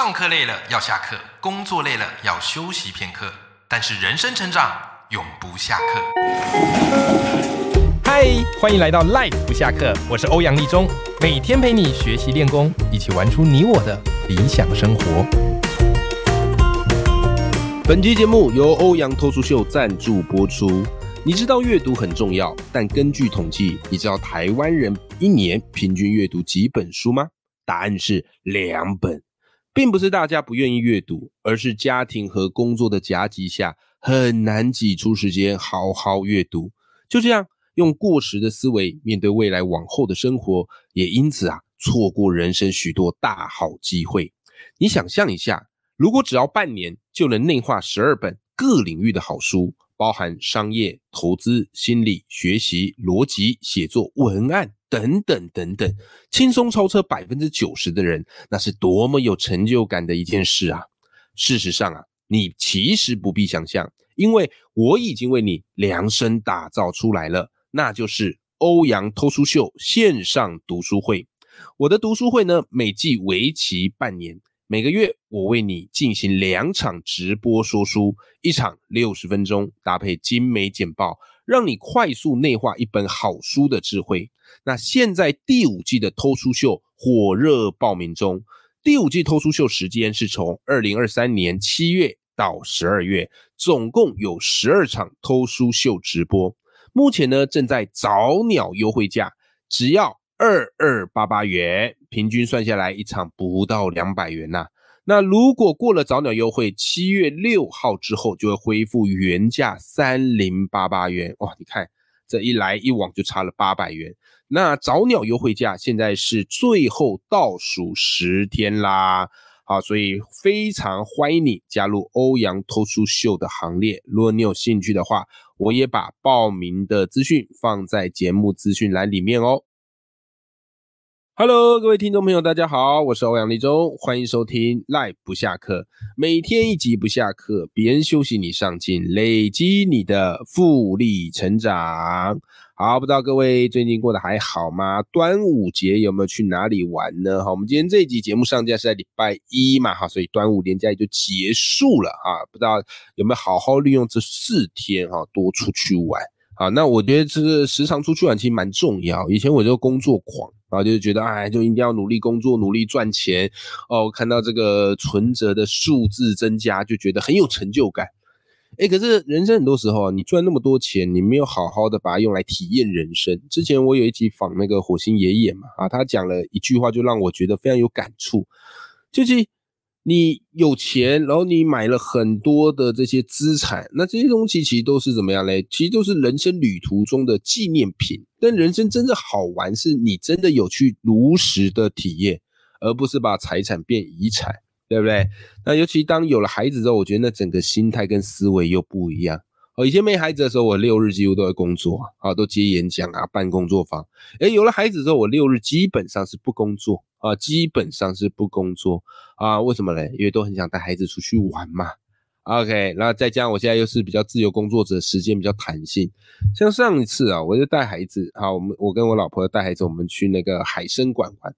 上课累了要下课，工作累了要休息片刻，但是人生成长永不下课。嗨，欢迎来到 Life 不下课，我是欧阳立中，每天陪你学习练功，一起玩出你我的理想生活。本期节目由欧阳脱书秀赞助播出。你知道阅读很重要，但根据统计，你知道台湾人一年平均阅读几本书吗？答案是两本。并不是大家不愿意阅读，而是家庭和工作的夹击下，很难挤出时间好好阅读。就这样，用过时的思维面对未来往后的生活，也因此啊，错过人生许多大好机会。你想象一下，如果只要半年就能内化十二本各领域的好书。包含商业、投资、心理、学习、逻辑、写作、文案等等等等，轻松超车百分之九十的人，那是多么有成就感的一件事啊！事实上啊，你其实不必想象，因为我已经为你量身打造出来了，那就是欧阳偷书秀线上读书会。我的读书会呢，每季为期半年。每个月，我为你进行两场直播说书，一场六十分钟，搭配精美简报，让你快速内化一本好书的智慧。那现在第五季的偷书秀火热报名中，第五季偷书秀时间是从二零二三年七月到十二月，总共有十二场偷书秀直播。目前呢，正在早鸟优惠价，只要。二二八八元，平均算下来一场不到两百元呐。那如果过了早鸟优惠，七月六号之后就会恢复原价三零八八元。哇，你看这一来一往就差了八百元。那早鸟优惠价现在是最后倒数十天啦，好，所以非常欢迎你加入欧阳偷书秀的行列。如果你有兴趣的话，我也把报名的资讯放在节目资讯栏里面哦。Hello，各位听众朋友，大家好，我是欧阳立中，欢迎收听赖不下课，每天一集不下课，别人休息你上进，累积你的复利成长。好，不知道各位最近过得还好吗？端午节有没有去哪里玩呢？哈，我们今天这一集节目上架是在礼拜一嘛，哈，所以端午连假也就结束了哈，不知道有没有好好利用这四天哈，多出去玩。好，那我觉得这个时常出去玩其实蛮重要。以前我就工作狂。然后就是觉得，哎，就一定要努力工作，努力赚钱。哦，看到这个存折的数字增加，就觉得很有成就感。哎，可是人生很多时候，你赚那么多钱，你没有好好的把它用来体验人生。之前我有一集访那个火星爷爷嘛，啊，他讲了一句话，就让我觉得非常有感触，就是。你有钱，然后你买了很多的这些资产，那这些东西其实都是怎么样嘞？其实都是人生旅途中的纪念品。但人生真正好玩，是你真的有去如实的体验，而不是把财产变遗产，对不对？那尤其当有了孩子之后，我觉得那整个心态跟思维又不一样。哦，以前没孩子的时候，我六日几乎都在工作啊，都接演讲啊，办工作坊。诶有了孩子之后，我六日基本上是不工作啊，基本上是不工作啊。为什么嘞？因为都很想带孩子出去玩嘛。OK，那再加上我现在又是比较自由工作者，时间比较弹性。像上一次啊，我就带孩子啊，我们我跟我老婆带孩子，我们去那个海参馆玩，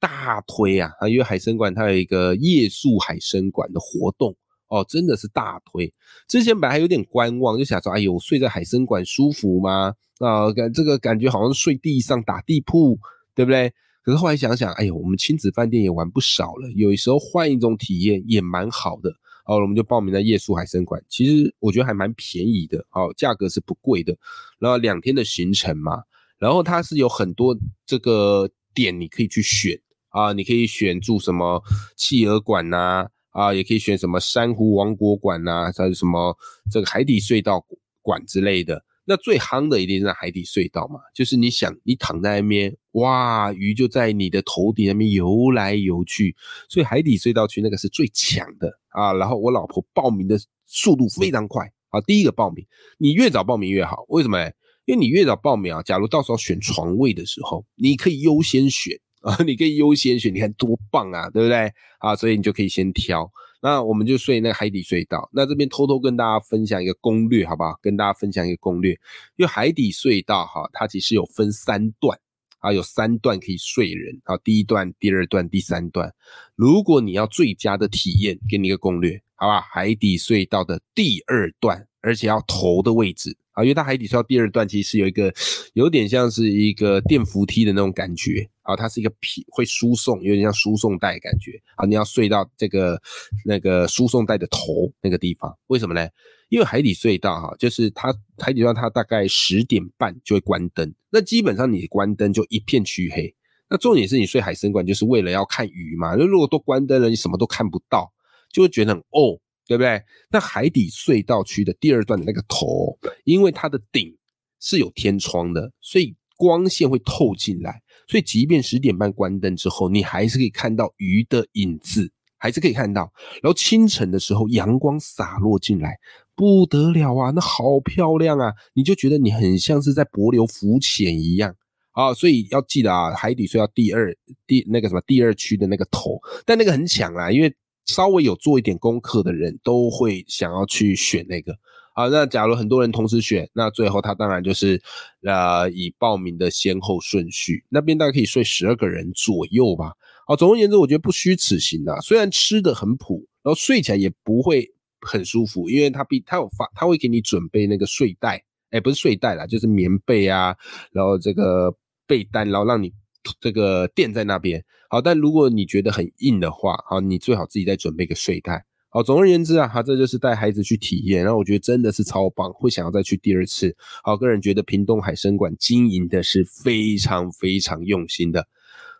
大推啊，因为海参馆它有一个夜宿海参馆的活动。哦，真的是大推。之前本来还有点观望，就想说，哎呦，睡在海参馆舒服吗？啊，感这个感觉好像睡地上打地铺，对不对？可是后来想想，哎呦，我们亲子饭店也玩不少了，有时候换一种体验也蛮好的。哦，我们就报名了夜宿海参馆，其实我觉得还蛮便宜的，哦，价格是不贵的。然后两天的行程嘛，然后它是有很多这个点你可以去选啊，你可以选住什么企鹅馆呐。啊也可以选什么珊瑚王国馆呐，还有什么这个海底隧道馆之类的。那最夯的一定是海底隧道嘛，就是你想，你躺在那边，哇，鱼就在你的头顶那边游来游去，所以海底隧道区那个是最强的啊。然后我老婆报名的速度非常快啊，第一个报名，你越早报名越好，为什么？因为你越早报名啊，假如到时候选床位的时候，你可以优先选。啊，你可以优先选，你看多棒啊，对不对？啊，所以你就可以先挑。那我们就睡那海底隧道。那这边偷偷跟大家分享一个攻略，好不好？跟大家分享一个攻略，因为海底隧道哈，它其实有分三段啊，有三段可以睡人啊，第一段、第二段、第三段。如果你要最佳的体验，给你一个攻略，好吧？海底隧道的第二段，而且要头的位置啊，因为它海底隧道第二段其实有一个有点像是一个电扶梯的那种感觉啊，它是一个皮会输送，有点像输送带感觉啊，你要睡到这个那个输送带的头那个地方，为什么呢？因为海底隧道哈，就是它海底隧道它大概十点半就会关灯，那基本上你关灯就一片黢黑。那重点是你睡海参馆就是为了要看鱼嘛，那如果都关灯了，你什么都看不到，就会觉得很哦，对不对？那海底隧道区的第二段的那个头，因为它的顶是有天窗的，所以光线会透进来，所以即便十点半关灯之后，你还是可以看到鱼的影子，还是可以看到。然后清晨的时候，阳光洒落进来。不得了啊，那好漂亮啊！你就觉得你很像是在柏流浮潜一样啊，所以要记得啊，海底隧道第二第那个什么第二区的那个头，但那个很抢啊，因为稍微有做一点功课的人都会想要去选那个啊。那假如很多人同时选，那最后他当然就是呃以报名的先后顺序，那边大概可以睡十二个人左右吧。啊，总而言之，我觉得不虚此行啊。虽然吃的很普，然后睡起来也不会。很舒服，因为他必他有发，他会给你准备那个睡袋，哎，不是睡袋啦，就是棉被啊，然后这个被单，然后让你这个垫在那边。好，但如果你觉得很硬的话，好，你最好自己再准备个睡袋。好，总而言之啊，哈，这就是带孩子去体验，然后我觉得真的是超棒，会想要再去第二次。好，个人觉得屏东海参馆经营的是非常非常用心的。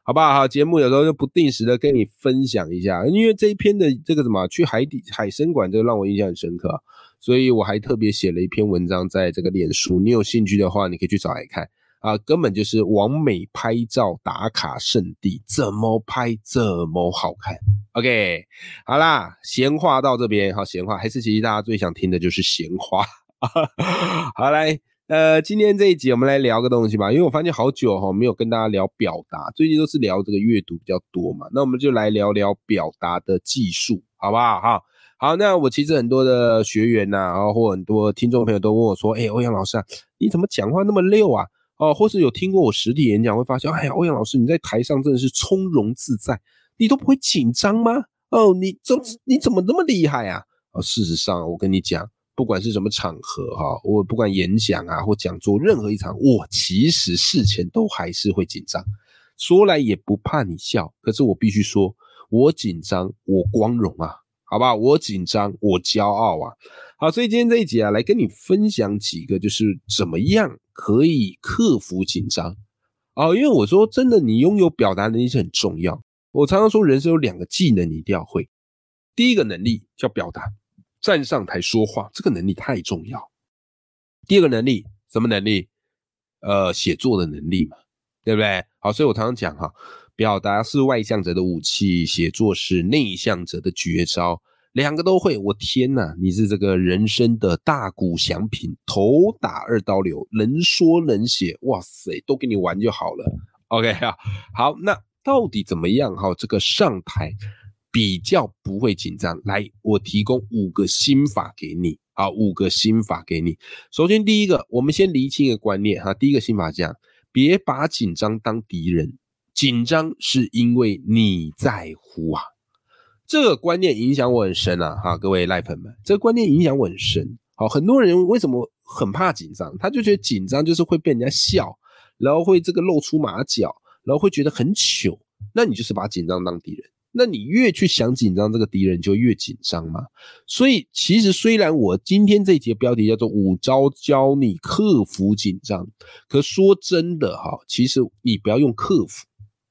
好不好？好，节目有时候就不定时的跟你分享一下，因为这一篇的这个什么去海底海参馆，这个让我印象很深刻，所以我还特别写了一篇文章在这个脸书，你有兴趣的话，你可以去找来看啊，根本就是完美拍照打卡圣地，怎么拍怎么好看。OK，好啦，闲话到这边，好，闲话还是其实大家最想听的就是闲话，好来。呃，今天这一集我们来聊个东西吧，因为我发现好久哈没有跟大家聊表达，最近都是聊这个阅读比较多嘛，那我们就来聊聊表达的技术，好不好？哈，好，那我其实很多的学员呐，然后或很多听众朋友都问我说，哎，欧阳老师啊，你怎么讲话那么溜啊？哦，或是有听过我实体演讲，会发现，哎呀，欧阳老师你在台上真的是从容自在，你都不会紧张吗？哦，你怎你怎么那么厉害啊？哦，事实上，我跟你讲。不管是什么场合哈，我不管演讲啊或讲座，任何一场，我其实事前都还是会紧张。说来也不怕你笑，可是我必须说，我紧张，我光荣啊，好吧，我紧张，我骄傲啊。好，所以今天这一集啊，来跟你分享几个，就是怎么样可以克服紧张啊。因为我说真的，你拥有表达能力是很重要。我常常说，人生有两个技能，你一定要会。第一个能力叫表达。站上台说话，这个能力太重要。第二个能力，什么能力？呃，写作的能力嘛，对不对？好，所以我常常讲哈，表达是外向者的武器，写作是内向者的绝招，两个都会。我天哪，你是这个人生的大鼓祥品，头打二刀流，能说能写，哇塞，都给你玩就好了。OK 啊，好，那到底怎么样？哈，这个上台。比较不会紧张，来，我提供五个心法给你，好，五个心法给你。首先，第一个，我们先厘清一个观念哈。第一个心法讲，别把紧张当敌人，紧张是因为你在乎啊。这个观念影响我很深啊，哈，各位赖粉们，这个观念影响我很深。好，很多人为什么很怕紧张？他就觉得紧张就是会被人家笑，然后会这个露出马脚，然后会觉得很糗。那你就是把紧张当敌人。那你越去想紧张，这个敌人就越紧张嘛。所以其实虽然我今天这一节标题叫做五招教你克服紧张，可说真的哈，其实你不要用克服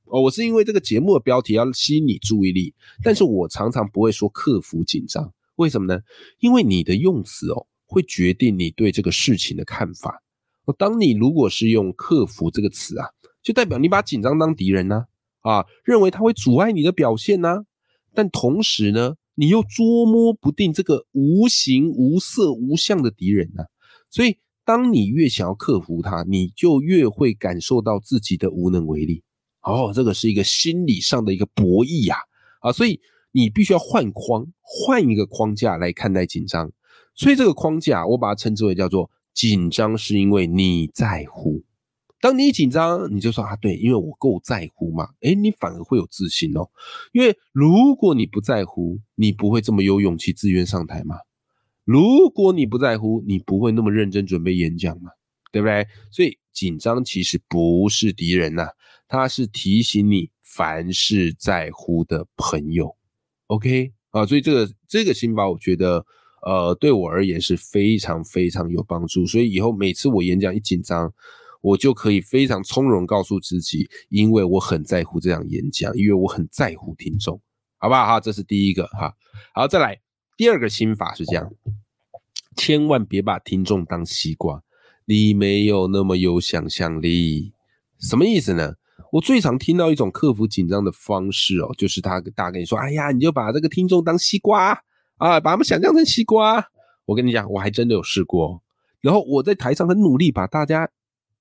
哦。我是因为这个节目的标题要吸引你注意力，但是我常常不会说克服紧张，为什么呢？因为你的用词哦，会决定你对这个事情的看法。哦，当你如果是用克服这个词啊，就代表你把紧张当敌人呢。啊，认为它会阻碍你的表现呢，但同时呢，你又捉摸不定这个无形无色无相的敌人呢，所以当你越想要克服它，你就越会感受到自己的无能为力。哦，这个是一个心理上的一个博弈呀，啊，所以你必须要换框，换一个框架来看待紧张。所以这个框架，我把它称之为叫做紧张，是因为你在乎。当你一紧张，你就说啊，对，因为我够在乎嘛，诶，你反而会有自信哦。因为如果你不在乎，你不会这么有勇气自愿上台嘛。如果你不在乎，你不会那么认真准备演讲嘛，对不对？所以紧张其实不是敌人呐，它是提醒你凡事在乎的朋友。OK 啊，所以这个这个心法，我觉得。呃，对我而言是非常非常有帮助，所以以后每次我演讲一紧张，我就可以非常从容告诉自己，因为我很在乎这场演讲，因为我很在乎听众，好不好？哈，这是第一个哈。好，再来第二个心法是这样，千万别把听众当西瓜，你没有那么有想象力。什么意思呢？我最常听到一种克服紧张的方式哦，就是他大家跟你说，哎呀，你就把这个听众当西瓜。啊，把他们想象成西瓜，我跟你讲，我还真的有试过。然后我在台上很努力把大家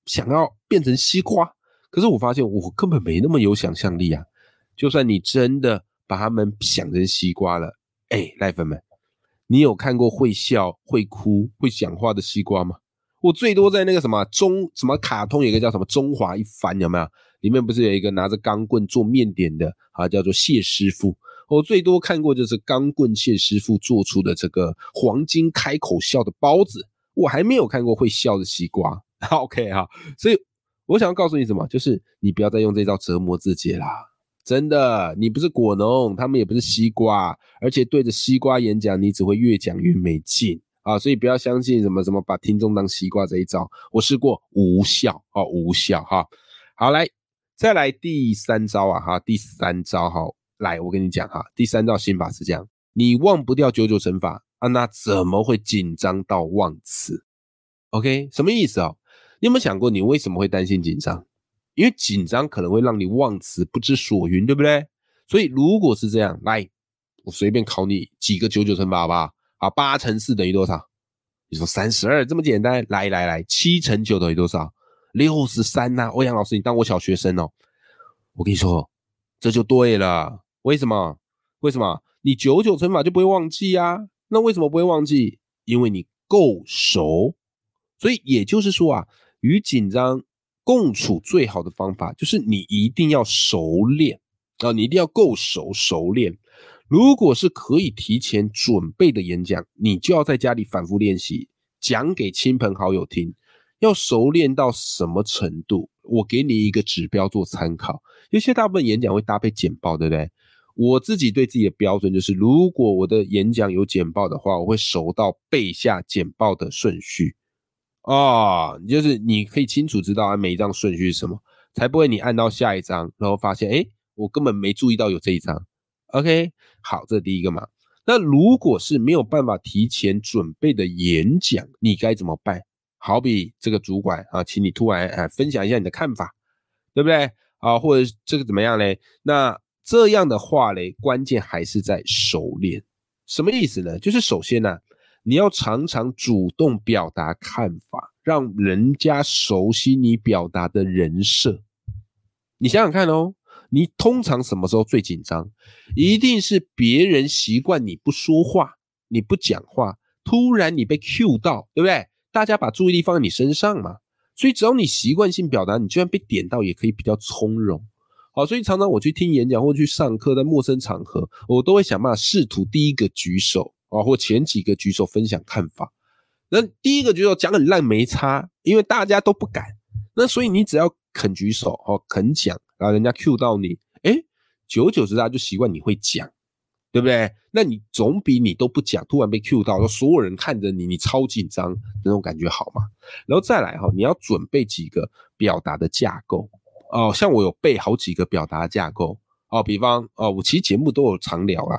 想要变成西瓜，可是我发现我根本没那么有想象力啊。就算你真的把他们想成西瓜了，哎，赖粉们，你有看过会笑、会哭、会讲话的西瓜吗？我最多在那个什么中什么卡通，有个叫什么中华一番，有没有？里面不是有一个拿着钢棍做面点的啊，叫做谢师傅。我最多看过就是钢棍谢师傅做出的这个黄金开口笑的包子，我还没有看过会笑的西瓜。OK 哈，所以我想要告诉你什么，就是你不要再用这招折磨自己啦。真的，你不是果农，他们也不是西瓜，而且对着西瓜演讲，你只会越讲越没劲啊。所以不要相信什么什么把听众当西瓜这一招，我试过无效啊，无效哈。好，来再来第三招啊哈，第三招哈。来，我跟你讲哈，第三招心法是这样：你忘不掉九九乘法啊，那怎么会紧张到忘词？OK，什么意思哦？你有没有想过，你为什么会担心紧张？因为紧张可能会让你忘词、不知所云，对不对？所以如果是这样，来，我随便考你几个九九乘法，好不好？啊，八乘四等于多少？你说三十二，这么简单？来来来，七乘九等于多少？六十三呐！欧阳老师，你当我小学生哦？我跟你说，这就对了。为什么？为什么你九九乘法就不会忘记啊？那为什么不会忘记？因为你够熟。所以也就是说啊，与紧张共处最好的方法就是你一定要熟练啊，你一定要够熟熟练。如果是可以提前准备的演讲，你就要在家里反复练习，讲给亲朋好友听。要熟练到什么程度？我给你一个指标做参考。有些大部分演讲会搭配简报，对不对？我自己对自己的标准就是，如果我的演讲有简报的话，我会熟到背下简报的顺序啊，就是你可以清楚知道啊每一张顺序是什么，才不会你按到下一张，然后发现哎，我根本没注意到有这一张。OK，好，这第一个嘛。那如果是没有办法提前准备的演讲，你该怎么办？好比这个主管啊，请你突然哎分享一下你的看法，对不对？啊，或者这个怎么样嘞？那这样的话嘞，关键还是在熟练。什么意思呢？就是首先呢，你要常常主动表达看法，让人家熟悉你表达的人设。你想想看哦，你通常什么时候最紧张？一定是别人习惯你不说话，你不讲话，突然你被 Q 到，对不对？大家把注意力放在你身上嘛。所以只要你习惯性表达，你就算被点到，也可以比较从容。好，所以常常我去听演讲或去上课，在陌生场合，我都会想办法试图第一个举手啊，或前几个举手分享看法。那第一个举手讲很烂没差，因为大家都不敢。那所以你只要肯举手哦，肯讲，然后人家 Q 到你，哎，久久之大就习惯你会讲，对不对？那你总比你都不讲，突然被 Q 到，所有人看着你，你超紧张那种感觉好嘛？然后再来哈，你要准备几个表达的架构。哦，像我有背好几个表达架构哦，比方哦，我其实节目都有常聊啊，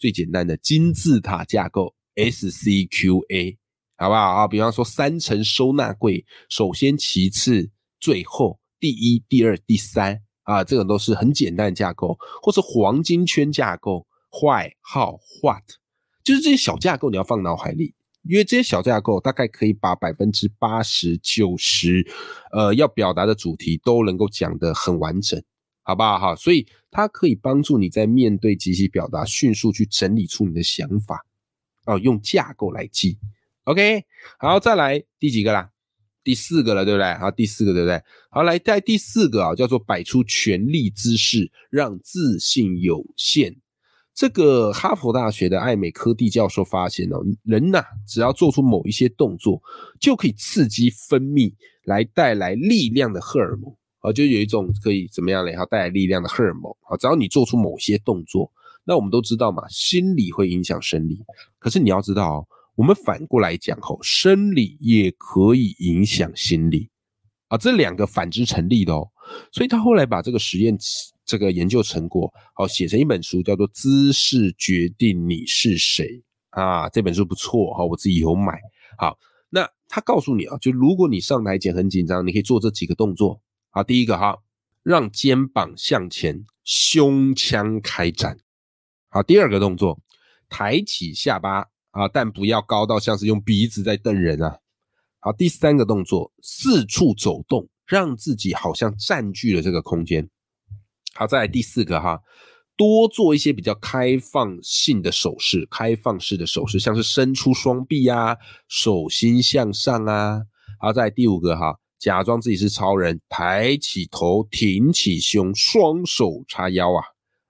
最简单的金字塔架构 S C Q A，好不好啊？比方说三层收纳柜，首先其次最后第一第二第三啊，这种都是很简单的架构，或是黄金圈架构，Why How What，就是这些小架构你要放脑海里。因为这些小架构大概可以把百分之八十九十，呃，要表达的主题都能够讲得很完整，好不好哈？所以它可以帮助你在面对即兴表达，迅速去整理出你的想法，哦，用架构来记。OK，好，再来第几个啦？第四个了，对不对？好，第四个对不对？好，来在第四个啊，叫做摆出权力姿势，让自信有限。这个哈佛大学的艾美科蒂教授发现哦，人呐，只要做出某一些动作，就可以刺激分泌来带来力量的荷尔蒙啊，就有一种可以怎么样嘞？哈，带来力量的荷尔蒙啊，只要你做出某些动作，那我们都知道嘛，心理会影响生理。可是你要知道哦，我们反过来讲吼，生理也可以影响心理啊，这两个反之成立的哦。所以他后来把这个实验。这个研究成果好写成一本书，叫做《姿势决定你是谁》啊，这本书不错哈，我自己有买。好，那他告诉你啊，就如果你上台前很紧张，你可以做这几个动作。好，第一个哈，让肩膀向前，胸腔开展。好，第二个动作，抬起下巴啊，但不要高到像是用鼻子在瞪人啊。好，第三个动作，四处走动，让自己好像占据了这个空间。好，再来第四个哈，多做一些比较开放性的手势，开放式的手势，像是伸出双臂啊，手心向上啊。好，再来第五个哈，假装自己是超人，抬起头，挺起胸，双手叉腰啊。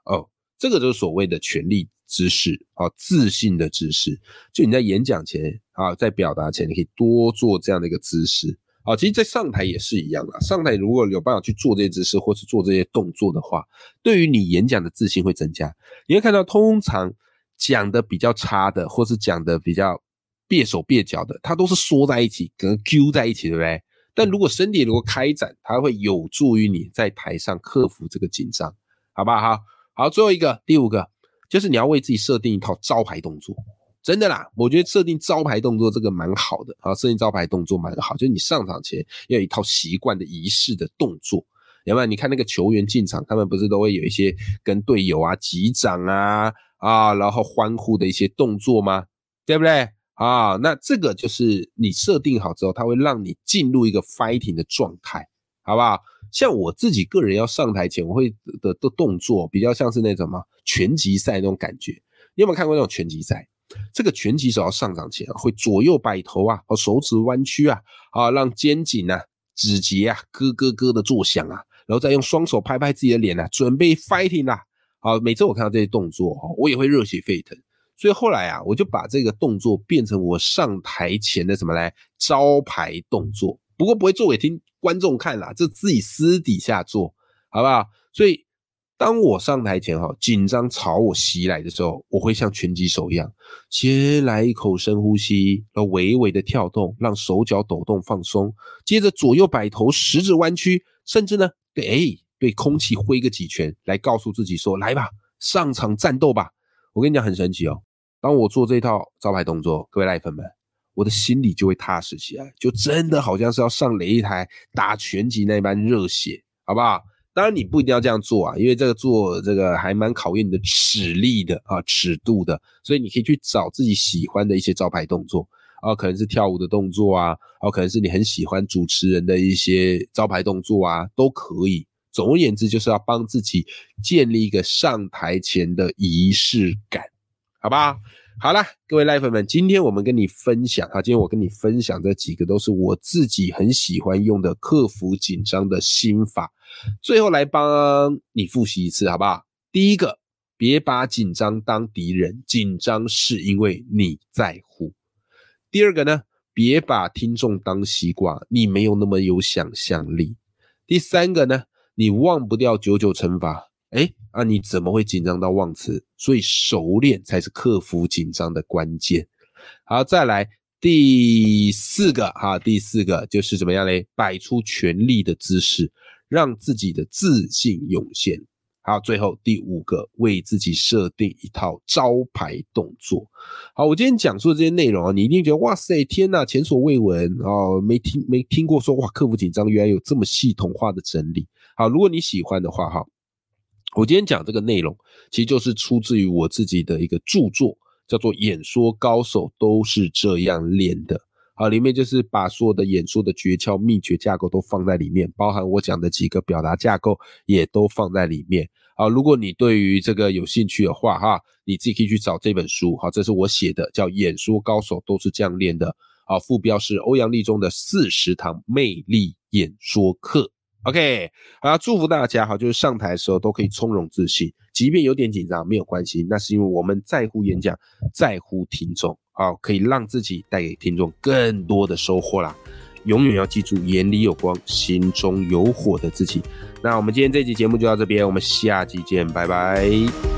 哦，这个就是所谓的权力姿势啊，自信的姿势。就你在演讲前啊，在表达前，你可以多做这样的一个姿势。啊，其实，在上台也是一样啊。上台如果有办法去做这些姿势，或是做这些动作的话，对于你演讲的自信会增加。你会看到，通常讲的比较差的，或是讲的比较蹩手蹩脚的，它都是缩在一起，跟 Q 在一起，对不对？但如果身体如果开展，它会有助于你在台上克服这个紧张，好不？好，好，最后一个，第五个，就是你要为自己设定一套招牌动作。真的啦，我觉得设定招牌动作这个蛮好的啊，设定招牌动作蛮好，就是你上场前要有一套习惯的仪式的动作，要不然你看那个球员进场，他们不是都会有一些跟队友啊击掌啊啊，然后欢呼的一些动作吗？对不对啊？那这个就是你设定好之后，它会让你进入一个 fighting 的状态，好不好？像我自己个人要上台前，我会的的动作比较像是那种嘛拳击赛那种感觉，你有没有看过那种拳击赛？这个拳击手要上场前啊，会左右摆头啊，和手指弯曲啊，啊，让肩颈啊、指节啊咯咯咯的作响啊，然后再用双手拍拍自己的脸啊，准备 fighting 啦。好，每次我看到这些动作，我也会热血沸腾。所以后来啊，我就把这个动作变成我上台前的什么来招牌动作。不过不会做给听观众看啦，这自己私底下做好不好？所以。当我上台前哈紧张朝我袭来的时候，我会像拳击手一样，先来一口深呼吸，然后微微的跳动，让手脚抖动放松，接着左右摆头，食指弯曲，甚至呢对对空气挥个几拳，来告诉自己说来吧，上场战斗吧。我跟你讲很神奇哦，当我做这套招牌动作，各位赖粉们，我的心里就会踏实起来，就真的好像是要上擂台打拳击那般热血，好不好？当然，你不一定要这样做啊，因为这个做这个还蛮考验你的尺力的啊，尺度的。所以你可以去找自己喜欢的一些招牌动作啊，可能是跳舞的动作啊，啊，可能是你很喜欢主持人的一些招牌动作啊，都可以。总而言之，就是要帮自己建立一个上台前的仪式感，好吧？好了，各位赖粉们，今天我们跟你分享啊，今天我跟你分享这几个都是我自己很喜欢用的克服紧张的心法。最后来帮你复习一次，好不好？第一个，别把紧张当敌人，紧张是因为你在乎。第二个呢，别把听众当西瓜，你没有那么有想象力。第三个呢，你忘不掉九九乘法。哎，啊，你怎么会紧张到忘词？所以熟练才是克服紧张的关键。好，再来第四个哈，第四个就是怎么样嘞？摆出全力的姿势，让自己的自信涌现。好，最后第五个，为自己设定一套招牌动作。好，我今天讲述的这些内容啊，你一定觉得哇塞，天呐，前所未闻哦，没听没听过说哇，克服紧张原来有这么系统化的整理。好，如果你喜欢的话哈。我今天讲这个内容，其实就是出自于我自己的一个著作，叫做《演说高手都是这样练的》。好，里面就是把所有的演说的诀窍、秘诀、架构都放在里面，包含我讲的几个表达架构也都放在里面。好，如果你对于这个有兴趣的话，哈，你自己可以去找这本书。好，这是我写的，叫《演说高手都是这样练的》。啊，副标是欧阳立中的四十堂魅力演说课。OK，好，祝福大家哈，就是上台的时候都可以从容自信，即便有点紧张没有关系，那是因为我们在乎演讲，在乎听众好，可以让自己带给听众更多的收获啦。永远要记住，眼里有光，心中有火的自己。那我们今天这期节目就到这边，我们下期见，拜拜。